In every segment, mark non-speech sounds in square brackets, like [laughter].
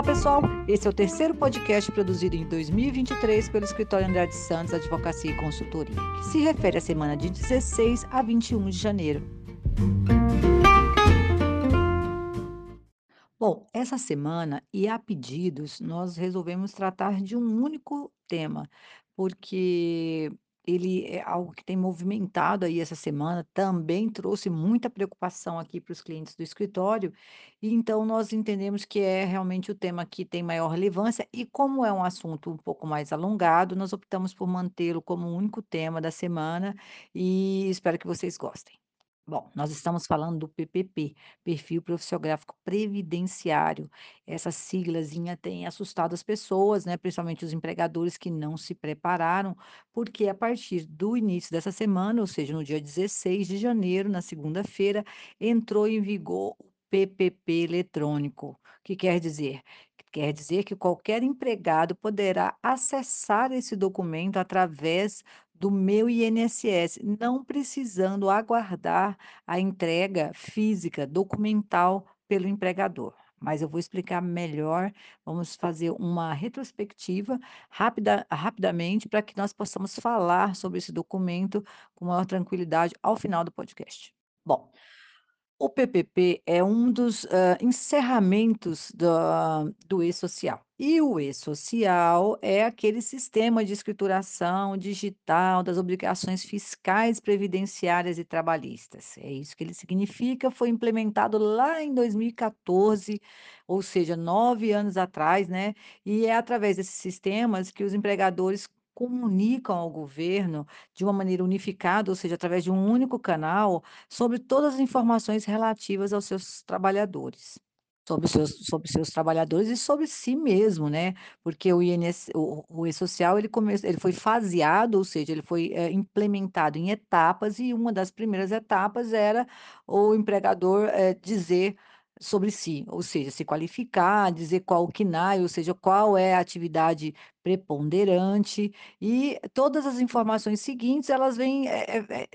Olá, pessoal! Esse é o terceiro podcast produzido em 2023 pelo Escritório Andrade Santos Advocacia e Consultoria, que se refere à semana de 16 a 21 de janeiro. Bom, essa semana, e a pedidos, nós resolvemos tratar de um único tema, porque ele é algo que tem movimentado aí essa semana, também trouxe muita preocupação aqui para os clientes do escritório, e então nós entendemos que é realmente o tema que tem maior relevância, e como é um assunto um pouco mais alongado, nós optamos por mantê-lo como o único tema da semana, e espero que vocês gostem. Bom, nós estamos falando do PPP, Perfil Profissiográfico Previdenciário. Essa siglazinha tem assustado as pessoas, né, principalmente os empregadores que não se prepararam, porque a partir do início dessa semana, ou seja, no dia 16 de janeiro, na segunda-feira, entrou em vigor o PPP eletrônico. O que quer dizer? Quer dizer que qualquer empregado poderá acessar esse documento através do meu INSS, não precisando aguardar a entrega física, documental pelo empregador. Mas eu vou explicar melhor, vamos fazer uma retrospectiva rapida, rapidamente para que nós possamos falar sobre esse documento com maior tranquilidade ao final do podcast. Bom, o PPP é um dos, hã, encerramentos da do e-social. E o e-social é aquele sistema de escrituração digital das obrigações fiscais, previdenciárias e trabalhistas. É isso que ele significa, foi implementado lá em 2014, ou seja, 9 anos atrás, né, e é através desses sistemas que os empregadores comunicam ao governo de uma maneira unificada, ou seja, através de um único canal, sobre todas as informações relativas aos seus trabalhadores. Sobre seus sobre seus trabalhadores e sobre si mesmo, né, porque o INS o o E-social ele ele foi faseado, ou seja, ele foi, eh, implementado em etapas e uma das primeiras etapas era o empregador, eh, dizer sobre si, ou seja, se qualificar, dizer qual o KNAI, ou seja, qual é a atividade preponderante, e todas as informações seguintes elas vêm, eh eh,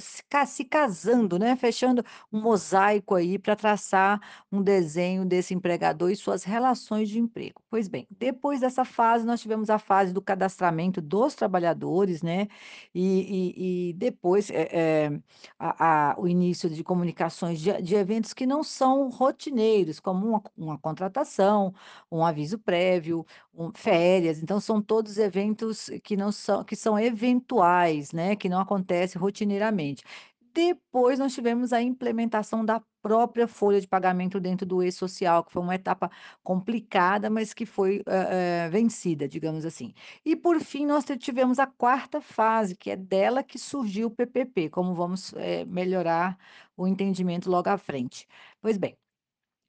se ca se casando, né, fechando um mosaico aí para traçar um desenho desse empregador e suas relações de emprego. Pois bem, depois dessa fase, nós tivemos a fase do cadastramento dos trabalhadores, né, e e e depois, eh eh, a a o início de comunicações de de eventos que não são rotineiros, como uma uma contratação, um aviso prévio, um férias, então são todos eventos que não são que são eventuais, né, que não acontece rotineiramente. Depois nós tivemos a implementação da própria folha de pagamento dentro do e-social, que foi uma etapa complicada, mas que foi, eh eh, vencida, digamos assim. E por fim nós tivemos a quarta fase, que é dela que surgiu o PPP, como vamos, eh, melhorar o entendimento logo à frente. Pois bem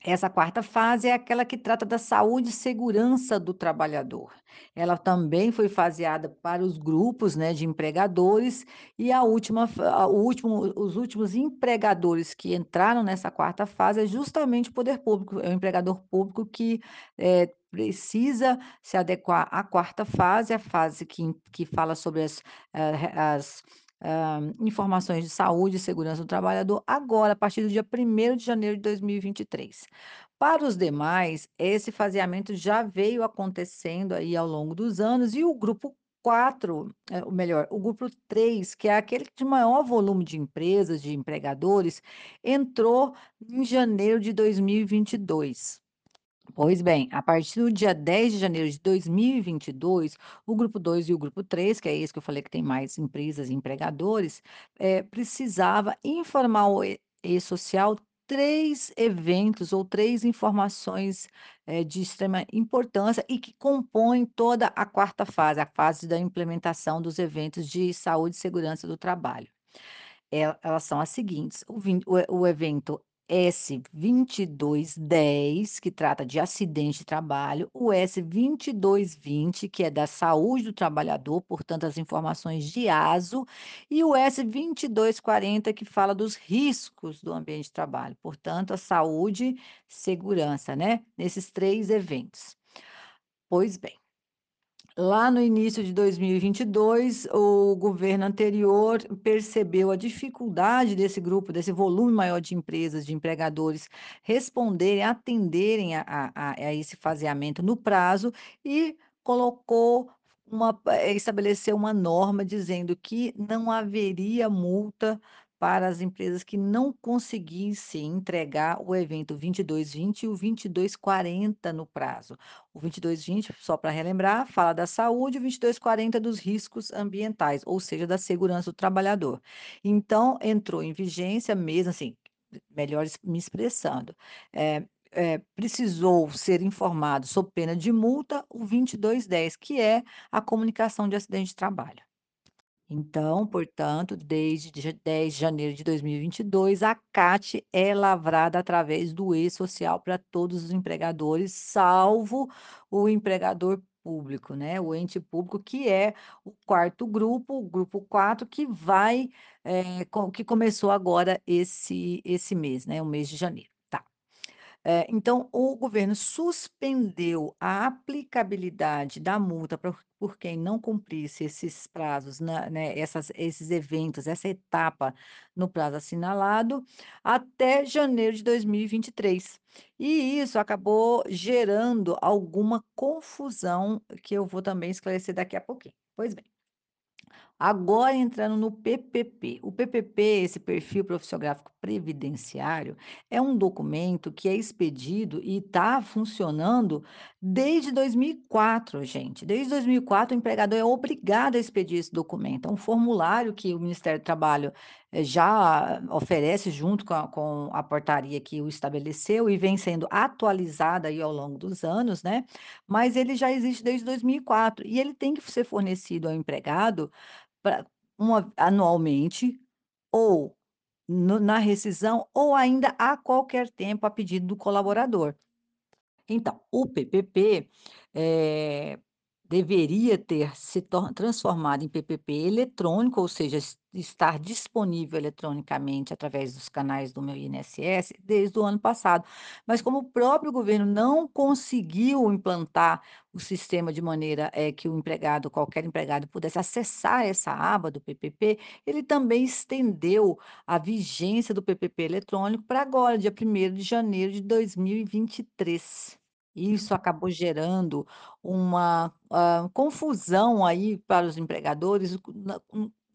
essa quarta fase é aquela que trata da saúde e segurança do trabalhador. Ela também foi faseada para os grupos, né, de empregadores e a última a último os últimos empregadores que entraram nessa quarta fase é justamente o poder público, é o empregador público que, eh, precisa se adequar à quarta fase, a fase que que fala sobre as, eh, as, hã, informações de saúde e segurança do trabalhador, agora a partir do dia 1º de janeiro de 2023. Para os demais, esse faseamento já veio acontecendo aí ao longo dos anos e o grupo 4, eh, ou melhor, o grupo 3, que é aquele de maior volume de empresas, de empregadores, entrou em janeiro de 2022. Pois bem, a partir do dia 10 de janeiro de 2022, o grupo 2 e o grupo 3, que é esse que eu falei que tem mais empresas e empregadores, eh, precisava informar o E-social 3 eventos ou 3 informações, eh, de extrema importância e que compõem toda a quarta fase, a fase da implementação dos eventos de saúde e segurança do trabalho. El elas são as seguintes: o o o evento S2210, que trata de acidente de trabalho, o S2220, que é da saúde do trabalhador, portanto, as informações de ASO, e o S2240, que fala dos riscos do ambiente de trabalho, portanto, a saúde, segurança, né, nesses 3 eventos. Pois bem Lá no início de 2022, o governo anterior percebeu a dificuldade desse grupo, desse volume maior de empresas, de empregadores, responderem, atenderem a a a esse faseamento no prazo e colocou uma eh, estabeleceu uma norma dizendo que não haveria multa para as empresas que não conseguissem entregar o evento 22/20 e o 22/40 no prazo. O 22/20, só para relembrar, fala da saúde, o 22/40 dos riscos ambientais, ou seja, da segurança do trabalhador. Então, entrou em vigência mesmo assim, melhor me expressando, eh eh, precisou ser informado sob pena de multa o 22/10, que é a comunicação de acidente de trabalho. Então, portanto, desde dia 10 de janeiro de 2022, a CAT é lavrada através do e-social para todos os empregadores, salvo o empregador público, né, o ente público, que é o 4º grupo, o grupo 4, que vai, com que começou agora esse esse mês, né, o mês de janeiro. Eh, então o governo suspendeu a aplicabilidade da multa por por quem não cumprisse esses prazos na né, essas esses eventos, essa etapa no prazo assinalado, até janeiro de 2023. E isso acabou gerando alguma confusão, que eu vou também esclarecer daqui a pouquinho. Pois bem agora entrando no PPP. O PPP, esse Perfil Profissiográfico Previdenciário, é um documento que é expedido e tá funcionando desde 2004, gente. Desde 2004 o empregador é obrigado a expedir esse documento. É um formulário que o Ministério do Trabalho, eh, já oferece junto com a com a portaria que o estabeleceu e vem sendo atualizada aí ao longo dos anos, né, mas ele já existe desde 2004 e ele tem que ser fornecido ao empregado pra uma anualmente ou no na rescisão ou ainda a qualquer tempo a pedido do colaborador. Então, o PPP, eh, deveria ter se transformado em PPP eletrônico, ou seja, es estar disponível eletronicamente através dos canais do meu INSS desde o ano passado. Mas como o próprio governo não conseguiu implantar o sistema de maneira, eh, que o empregado qualquer empregado pudesse acessar essa aba do PPP, ele também estendeu a vigência do PPP eletrônico para agora, dia 1º de janeiro de 2023. Isso acabou gerando uma, hã, confusão aí para os empregadores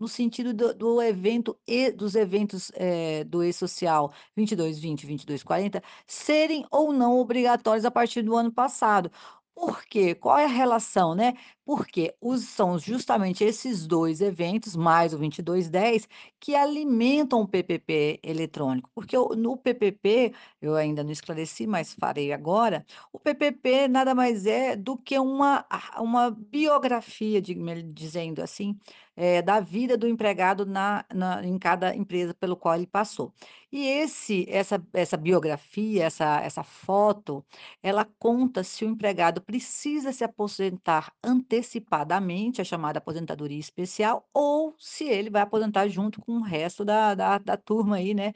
no sentido do do evento e dos eventos, eh, do e-social 22/20 e 22/40 serem ou não obrigatórios a partir do ano passado. Por quê? Qual é a relação, né, porque os são justamente esses 2 eventos, mais o 22/10, que alimentam o PPP eletrônico, porque no PPP, eu ainda não esclareci, mas farei agora, o PPP nada mais é do que uma uma biografia, dizendo assim, eh, da vida do empregado na na em cada empresa pelo qual ele passou. E esse essa essa biografia, essa essa foto, ela conta se o empregado precisa se aposentar antecipadamente, a chamada aposentadoria especial, ou se ele vai aposentar junto com o resto da da da turma aí, né,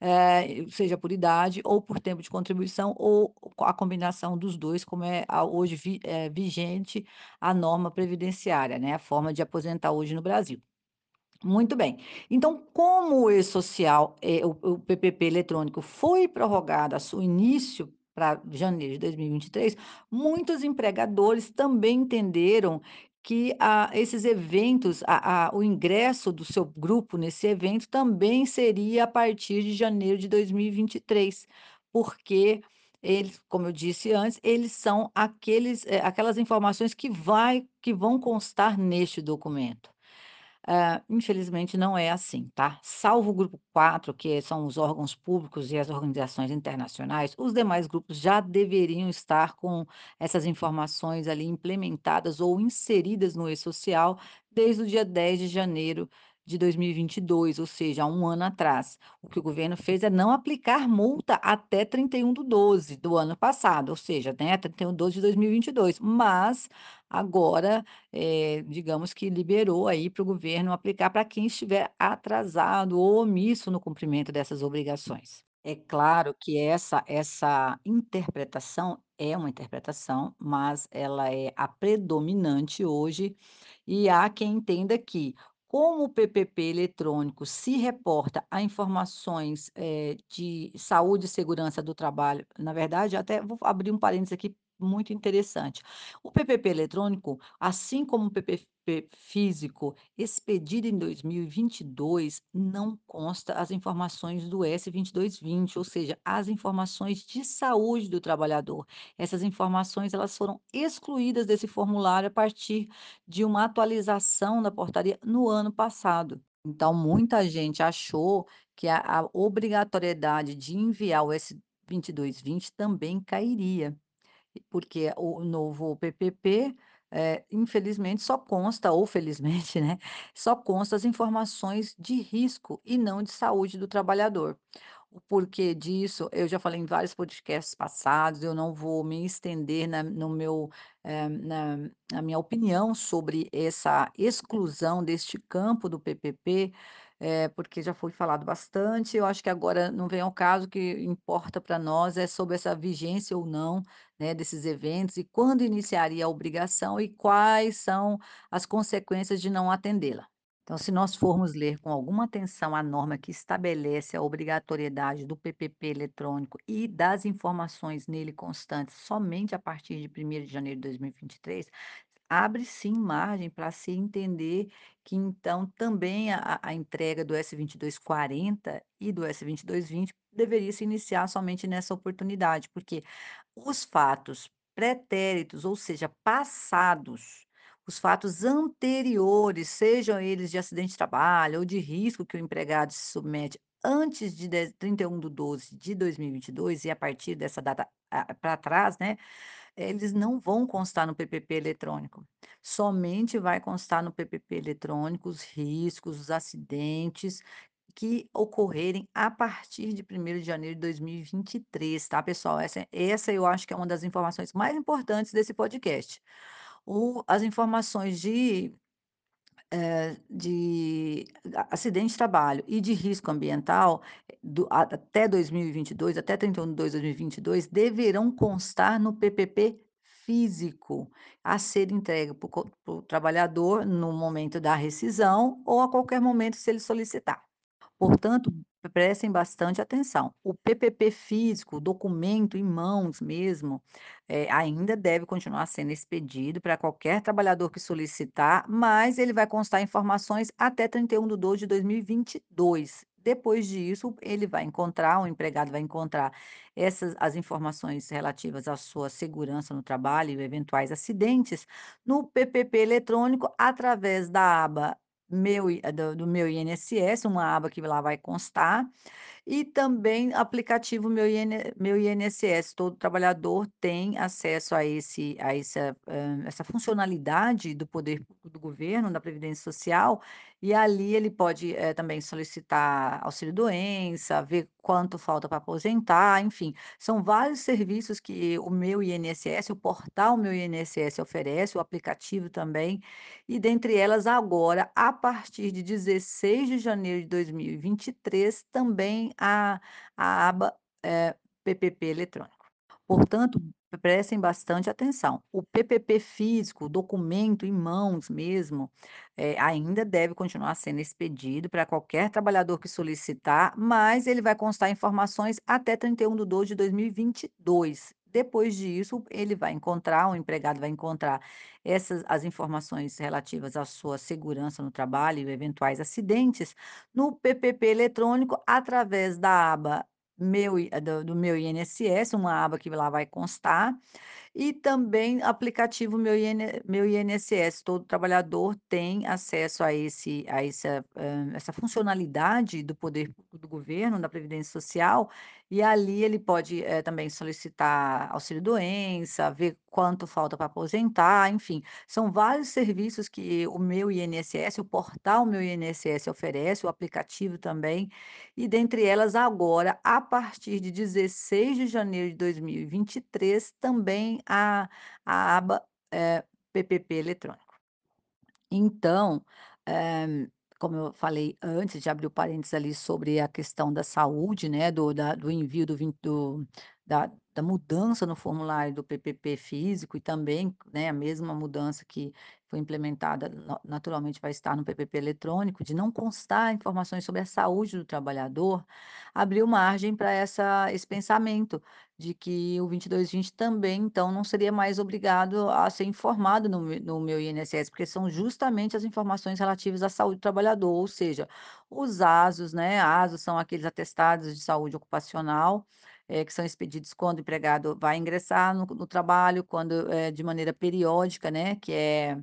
eh, seja por idade ou por tempo de contribuição ou a combinação dos 2, como é hoje vi eh, vigente a norma previdenciária, né, a forma de aposentar hoje no Brasil. Muito bem, então como o e-social, eh, o o PPP eletrônico foi prorrogado a seu início pra janeiro de 2023, muitos empregadores também entenderam que a esses eventos, a a o ingresso do seu grupo nesse evento também seria a partir de janeiro de 2023, porque eles, como eu disse antes, eles são aqueles eh, aquelas informações que vai que vão constar neste documento. Hã, infelizmente não é assim, tá. Salvo o grupo 4, que são os órgãos públicos e as organizações internacionais, os demais grupos já deveriam estar com essas informações ali implementadas ou inseridas no e-social desde o dia 10 de janeiro de 2022, ou seja, 1 ano atrás. O que o governo fez é não aplicar multa até 31/12 do ano passado, ou seja, né, 31/12 de 2022, mas agora, eh, digamos que liberou aí para o governo aplicar para quem estiver atrasado ou omisso no cumprimento dessas obrigações. É claro que essa essa interpretação é uma interpretação, mas ela é a predominante hoje, e há quem entenda que, como o PPP eletrônico se reporta a informações, eh, de saúde e segurança do trabalho na verdade, até vou abrir um parêntese aqui muito interessante. O PPP eletrônico, assim como o PPP físico, expedido em 2022, não consta as informações do S-2220, ou seja, as informações de saúde do trabalhador. Essas informações, elas foram excluídas desse formulário a partir de uma atualização da portaria no ano passado. Então, muita gente achou que a a obrigatoriedade de enviar o S-2220 também cairia. Porque o novo PPP, eh, infelizmente só consta ou felizmente, [laughs] né, só consta as informações de risco e não de saúde do trabalhador. O porquê disso, eu já falei em vários podcasts passados, eu não vou me estender na no meu, eh, na na minha opinião sobre essa exclusão deste campo do PPP, eh, porque já foi falado bastante, eu acho que agora não vem ao caso, o que importa para nós é sobre essa vigência ou não, né, desses eventos e quando iniciaria a obrigação e quais são as consequências de não atendê-la. Então, se nós formos ler com alguma atenção a norma que estabelece a obrigatoriedade do PPP eletrônico e das informações nele constantes somente a partir de 1º de janeiro de 2023, abre sim margem para se entender que então também a a entrega do S-2240 e do S-2220 deveria se iniciar somente nessa oportunidade, porque os fatos pretéritos, ou seja, passados, os fatos anteriores, sejam eles de acidente de trabalho ou de risco que o empregado se submete antes de de 31/12 de 2022 e a partir dessa data, para trás, né, eles não vão constar no PPP eletrônico. Somente vai constar no PPP eletrônico os riscos, os acidentes que ocorrerem a partir de 1º de janeiro de 2023, tá, pessoal? Essa essa eu acho que é uma das informações mais importantes desse podcast. O as informações de, eh, de acidente de trabalho e de risco ambiental do a até 2022, até 31/12/2022, deverão constar no PPP físico, a ser entregue para o trabalhador no momento da rescisão ou a qualquer momento se ele solicitar. Portanto, prestem bastante atenção, o PPP físico, documento em mãos mesmo, eh, ainda deve continuar sendo expedido para qualquer trabalhador que solicitar, mas ele vai constar informações até 31/12 de 2022. Depois disso, ele vai encontrar o empregado vai encontrar essas as informações relativas à sua segurança no trabalho e eventuais acidentes no PPP eletrônico através da aba meu i do do meu INSS, uma aba que lá vai constar, e também aplicativo meu IN meu INSS, todo trabalhador tem acesso a esse a essa, essa funcionalidade do poder do governo, da previdência social, e ali ele pode, eh, também solicitar auxílio-doença, ver quanto falta para aposentar, enfim, são vários serviços que o meu INSS, o portal meu INSS oferece, o aplicativo também, e dentre elas agora, a partir de 16 de janeiro de 2023, também a a aba, eh, PPP eletrônico. Portanto, prestem bastante atenção, o PPP físico, documento em mãos mesmo, eh, ainda deve continuar sendo expedido para qualquer trabalhador que solicitar, mas ele vai constar informações até 31/12 de 2022. Depois disso, ele vai encontrar o empregado vai encontrar essas as informações relativas à sua segurança no trabalho e eventuais acidentes no PPP eletrônico através da aba meu do do meu INSS, uma aba que lá vai constar, e também aplicativo meu IN meu INSS, todo trabalhador tem acesso a esse a essa, essa funcionalidade do poder do governo, da previdência social, e ali ele pode, eh, também solicitar auxílio-doença, ver quanto falta para aposentar, enfim, são vários serviços que o meu INSS, o portal meu INSS oferece, o aplicativo também, e dentre elas agora, a partir de 16 de janeiro de 2023, também a a aba, eh, PPP eletrônico. Então, eh, como eu falei antes de abrir o parênteses ali sobre a questão da saúde, né, do da do envio do do da da mudança no formulário do PPP físico e também, né, a mesma mudança que foi implementada na naturalmente vai estar no PPP eletrônico, de não constar informações sobre a saúde do trabalhador, abriu margem para esse pensamento de que o 2220 também, então, não seria mais obrigado a ser informado no no meu INSS, porque são justamente as informações relativas à saúde do trabalhador, ou seja, os ASOS, né, ASOS são aqueles atestados de saúde ocupacional, eh, que são expedidos quando o empregado vai ingressar no no trabalho, quando, eh, de maneira periódica, né, que é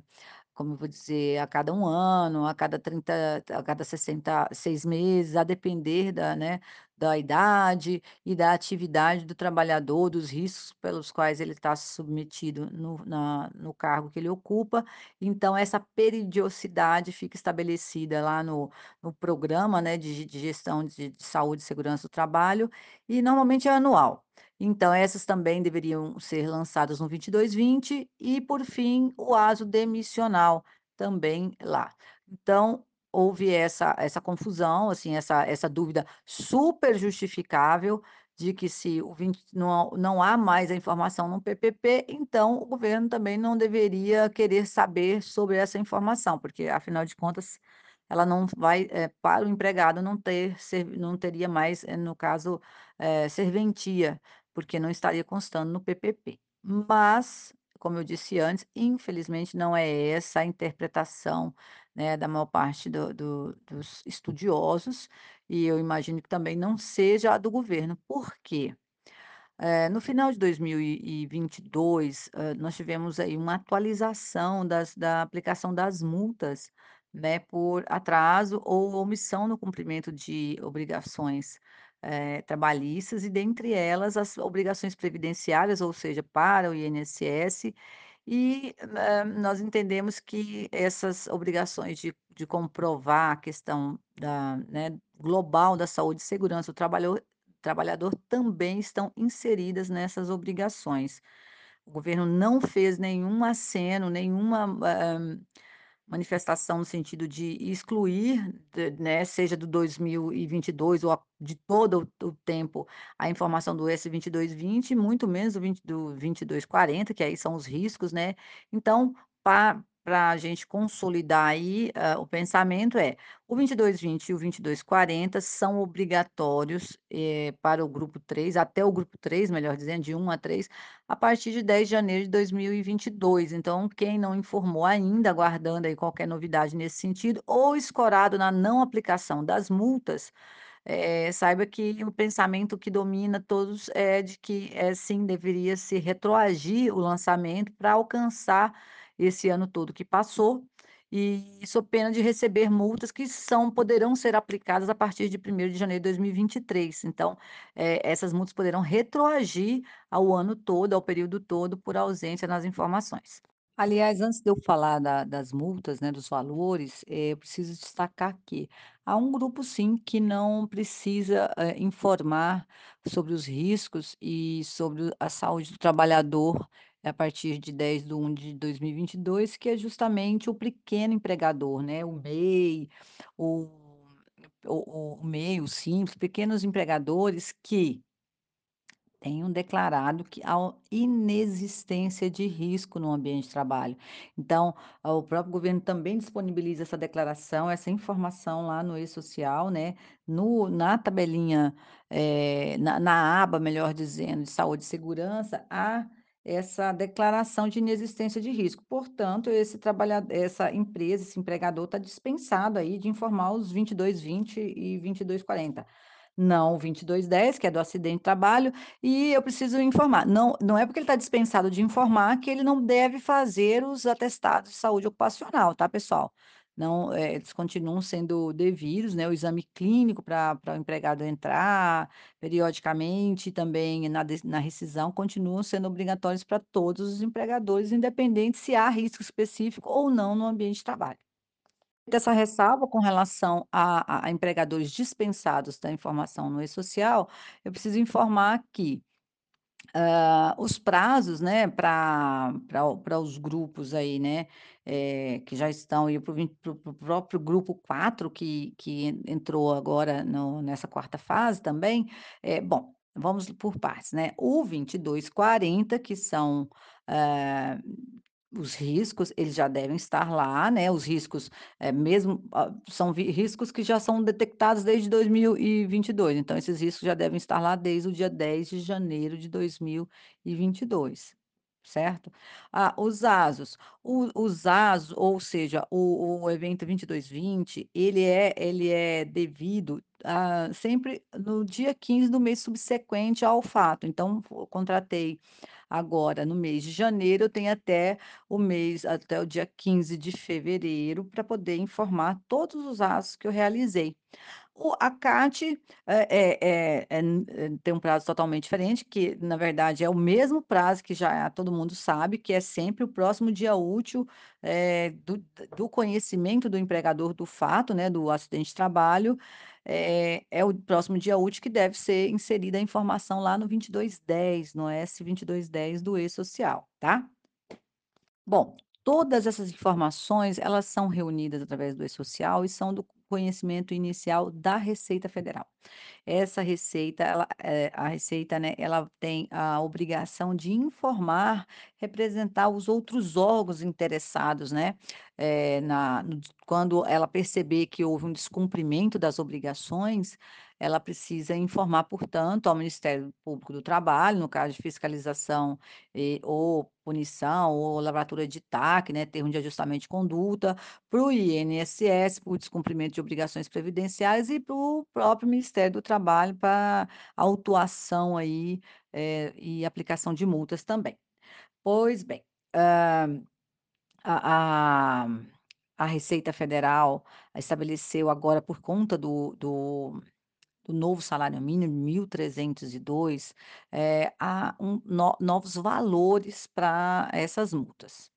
como eu vou dizer, a cada um ano, a cada 30, a cada 60 6 meses, a depender da, né, da idade e da atividade do trabalhador, dos riscos pelos quais ele está submetido no na no cargo que ele ocupa. Então essa periodicidade fica estabelecida lá no no programa, né, de de gestão de de saúde e segurança do trabalho, e normalmente é anual. Então essas também deveriam ser lançadas no 2220 e, por fim, o aso demissional, também lá. Então, houve essa essa confusão, assim, essa essa dúvida super justificável de que se o 20 não não há mais a informação no PPP, então o governo também não deveria querer saber sobre essa informação, porque afinal de contas ela não vai, eh, para o empregado não ter ser não teria mais, eh, no caso, eh, serventia porque não estaria constando no PPP. Mas, como eu disse antes, infelizmente não é essa a interpretação, né, da maior parte do do dos estudiosos, e eu imagino que também não seja a do governo. Por quê? Eh, no final de 2022, hã, nós tivemos aí uma atualização das da aplicação das multas, né, por atraso ou omissão no cumprimento de obrigações, eh, trabalhistas e dentre elas as obrigações previdenciárias, ou seja, para o INSS, e, hã, nós entendemos que essas obrigações de de comprovar a questão da, né, global da saúde e segurança do trabalhador trabalhador também estão inseridas nessas obrigações. O governo não fez nenhum aceno, nenhuma, hã, manifestação no sentido de excluir, né, seja do 2022 ou de todo o tempo, a informação do S2220, muito menos do 20 do 2240, que aí são os riscos, né. Então, pa pra gente consolidar aí, hã, o pensamento é: o 2220 e o 2240 são obrigatórios, eh, para o grupo 3, até o grupo 3, melhor dizendo, de 1 a 3, a partir de 10 de janeiro de 2022. Então, quem não informou ainda, aguardando aí qualquer novidade nesse sentido, ou escorado na não aplicação das multas, eh, saiba que o pensamento que domina todos é de que, eh, sim, deveria se retroagir o lançamento para alcançar esse ano todo que passou, e sob pena de receber multas que são poderão ser aplicadas a partir de 1º de janeiro de 2023. Então, eh, essas multas poderão retroagir ao ano todo, ao período todo, por ausência nas informações. Aliás, antes de eu falar da das multas, né, dos valores, eh, eu preciso destacar que há um grupo sim que não precisa, eh, informar sobre os riscos e sobre a saúde do trabalhador a partir de 10/1 de 2022, que é justamente o pequeno empregador, né, o MEI, o o o MEI, o Simples, pequenos empregadores que tenham declarado que há inexistência de risco no ambiente de trabalho. Então, o próprio governo também disponibiliza essa declaração, essa informação lá no e-social, né, no na tabelinha, eh, na na aba, melhor dizendo, de saúde e segurança, há essa declaração de inexistência de risco. Portanto, esse trabalha essa empresa, esse empregador está dispensado aí de informar os 2220 e 2240. Não o 2210, que é do acidente de trabalho, e eu preciso informar. Não não é porque ele está dispensado de informar que ele não deve fazer os atestados de saúde ocupacional, tá, pessoal? Não, eh, eles continuam sendo devidos, né, o exame clínico pra o empregado entrar periodicamente, também na na rescisão, continuam sendo obrigatórios pra todos os empregadores, independente se há risco específico ou não no ambiente de trabalho. Dessa ressalva com relação a a empregadores dispensados da informação no e-social, eu preciso informar que Hã, os prazos, né, pra os grupos aí, né, eh, que já estão aí para o para para próprio grupo 4 que que en entrou agora no nessa 4ª fase também, eh, bom, vamos por partes, né, o 2240 que são, eh, os riscos, eles já devem estar lá, né, os riscos, eh, mesmo, ah, são riscos que já são detectados desde 2022, então esses riscos já devem estar lá desde o dia 10 de janeiro de 2022, certo? Ah, os ASOS, o os ASO, ou seja, o o evento 2220, ele é ele é devido, ah, sempre no dia 15 do mês subsequente ao fato, então contratei agora no mês de janeiro, eu tenho até o mês até o dia 15 de fevereiro pra poder informar todos os ASOS que eu realizei. O a CAT é é é tem um prazo totalmente diferente, que na verdade é o mesmo prazo que já todo mundo sabe, que é sempre o próximo dia útil, eh, do do conhecimento do empregador do fato, né, do acidente de trabalho, eh, é o próximo dia útil que deve ser inserida a informação lá no 2210, no S 2210 do E-Social, tá? Bom, todas essas informações, elas são reunidas através do E-Social e são do conhecimento inicial da Receita Federal. Essa receita, ela, eh, a receita, né, ela tem a obrigação de informar, representar os outros órgãos interessados, né, eh, na no quando ela perceber que houve um descumprimento das obrigações, ela precisa informar, portanto, ao Ministério Público do Trabalho, no caso de fiscalização, e ou punição, ou lavratura de TAC, né, termo de ajustamento de conduta, para o INSS, por descumprimento de obrigações previdenciárias, e para o próprio Ministério do Trabalho, pra autuação aí, eh, e aplicação de multas também. Pois bem, hã, a a a Receita Federal estabeleceu agora por conta do do do novo salário mínimo, 1.302, eh, há um no novos valores pra essas multas.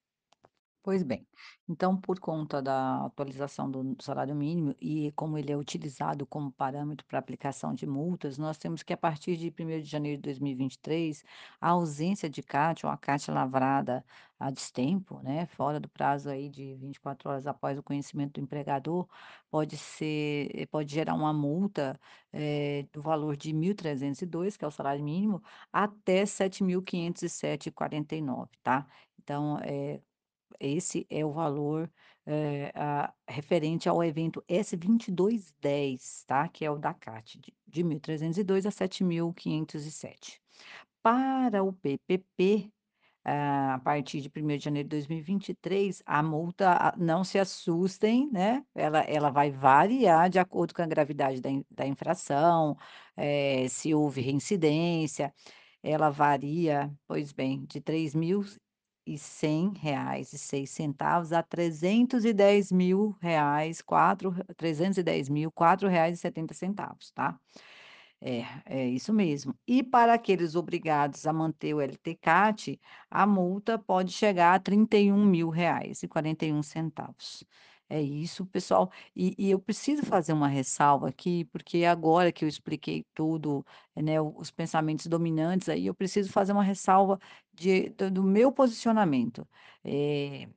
Pois bem, então por conta da atualização do salário mínimo e como ele é utilizado como parâmetro pra aplicação de multas, nós temos que a partir de 1º de janeiro de 2023, a ausência de CAT ou a CAT lavrada a destempo, né, fora do prazo aí de 24 horas após o conhecimento do empregador, pode ser pode gerar uma multa, eh, do valor de 1.302, que é o salário mínimo, até 7.507,49, tá? Então, eh, esse é o valor, eh, a referente ao evento S 2210, tá? Que é o da CAT, de de 1.302 a 7.507. Para o PPP, ah, a partir de 1º de janeiro de 2023, a multa a não se assustem, né, ela ela vai variar de acordo com a gravidade da da infração, eh, se houve reincidência, ela varia, pois bem, de R$3.100,06 a R$310.000, quatro R$310.000, R$4,70, tá? É, é isso mesmo. E para aqueles obrigados a manter o LT-CAT, a multa pode chegar a R$31.000,41. É isso, pessoal. E e eu preciso fazer uma ressalva aqui, porque agora que eu expliquei tudo, né, os pensamentos dominantes aí, eu preciso fazer uma ressalva de do do meu posicionamento. Eh,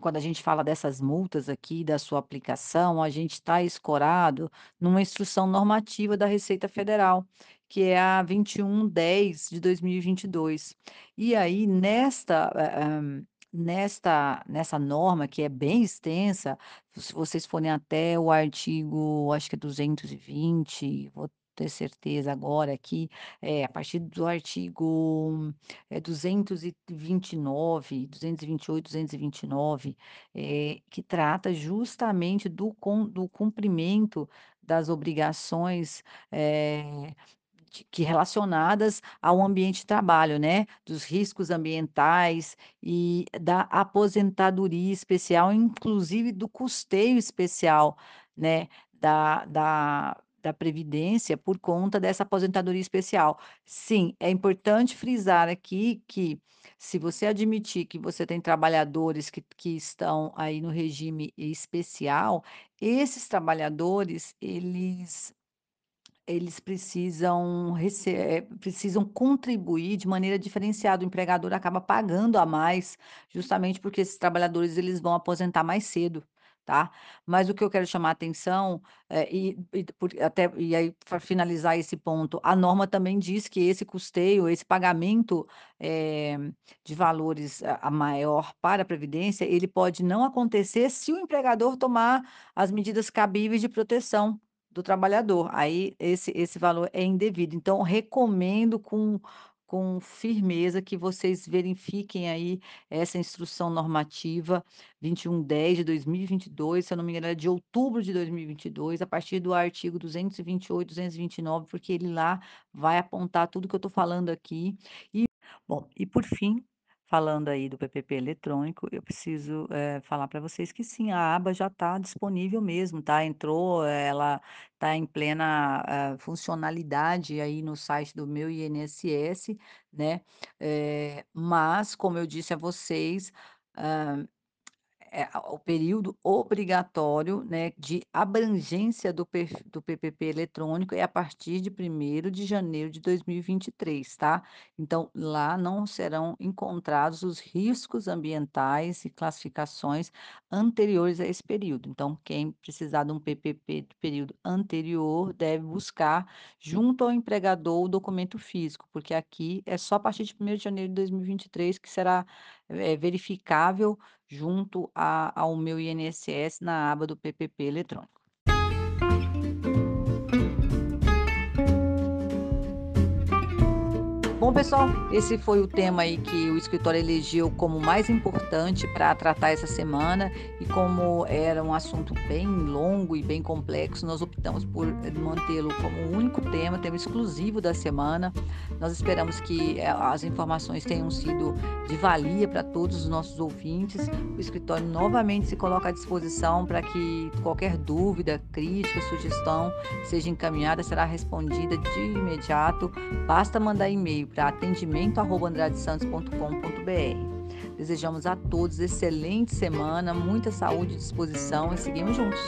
quando a gente fala dessas multas aqui, da sua aplicação, a gente tá escorado numa instrução normativa da Receita Federal, que é a 2110 de 2022. E aí nesta, eh, hã, nesta nessa norma que é bem extensa, se vocês forem até o artigo, acho que é 220, vou ter certeza agora aqui, é, a partir do artigo, eh, 229, 228, 229, eh, que trata justamente do com do cumprimento das obrigações, de que relacionadas ao ambiente de trabalho, né, dos riscos ambientais e da aposentadoria especial, inclusive do custeio especial, né, da da da previdência por conta dessa aposentadoria especial. Sim, é importante frisar aqui que, se você admitir que você tem trabalhadores que que estão aí no regime especial, esses trabalhadores, eles Eles precisam eh, precisam contribuir de maneira diferenciada, o empregador acaba pagando a mais, justamente porque esses trabalhadores eles vão aposentar mais cedo, tá. Mas o que eu quero chamar a atenção, eh, e e por até e aí para finalizar esse ponto, a norma também diz que esse custeio, esse pagamento, eh, de valores a a maior para a previdência, ele pode não acontecer se o empregador tomar as medidas cabíveis de proteção do trabalhador, aí esse esse valor é indevido. Então recomendo com com firmeza que vocês verifiquem aí essa instrução normativa 2110 de 2022, se eu não me engano é de outubro de 2022, a partir do artigo 228, 229, porque ele lá vai apontar tudo que eu estou falando aqui. E bom, e por fim, falando aí do PPP eletrônico, eu preciso, eh, falar para vocês que sim, a aba já está disponível mesmo, tá, entrou, eh, ela está em plena, ah, funcionalidade aí no site do meu INSS, né, eh, mas como eu disse a vocês, hã é, o período obrigatório, né, de abrangência do perf do PPP eletrônico é a partir de 1º de janeiro de 2023, tá. Então, lá não serão encontrados os riscos ambientais e classificações anteriores a esse período. Então, quem precisar de um PPP do período anterior deve buscar junto ao empregador o documento físico, porque aqui é só a partir de 1º de janeiro de 2023 que será, eh, verificável junto a ao meu INSS na aba do PPP eletrônico. Bom pessoal, esse foi o tema aí que o escritório elegeu como mais importante para tratar essa semana e como era um assunto bem longo e bem complexo, nós optamos por mantê-lo como o único tema, tema exclusivo da semana. Nós esperamos que eh, as informações tenham sido de valia para todos os nossos ouvintes. O escritório novamente se coloca à disposição para que qualquer dúvida, crítica, sugestão seja encaminhada, será respondida de imediato. Basta mandar e-mail para atendimento@andradesantos.com.br. Desejamos a todos excelente semana, muita saúde e disposição e seguimos juntos.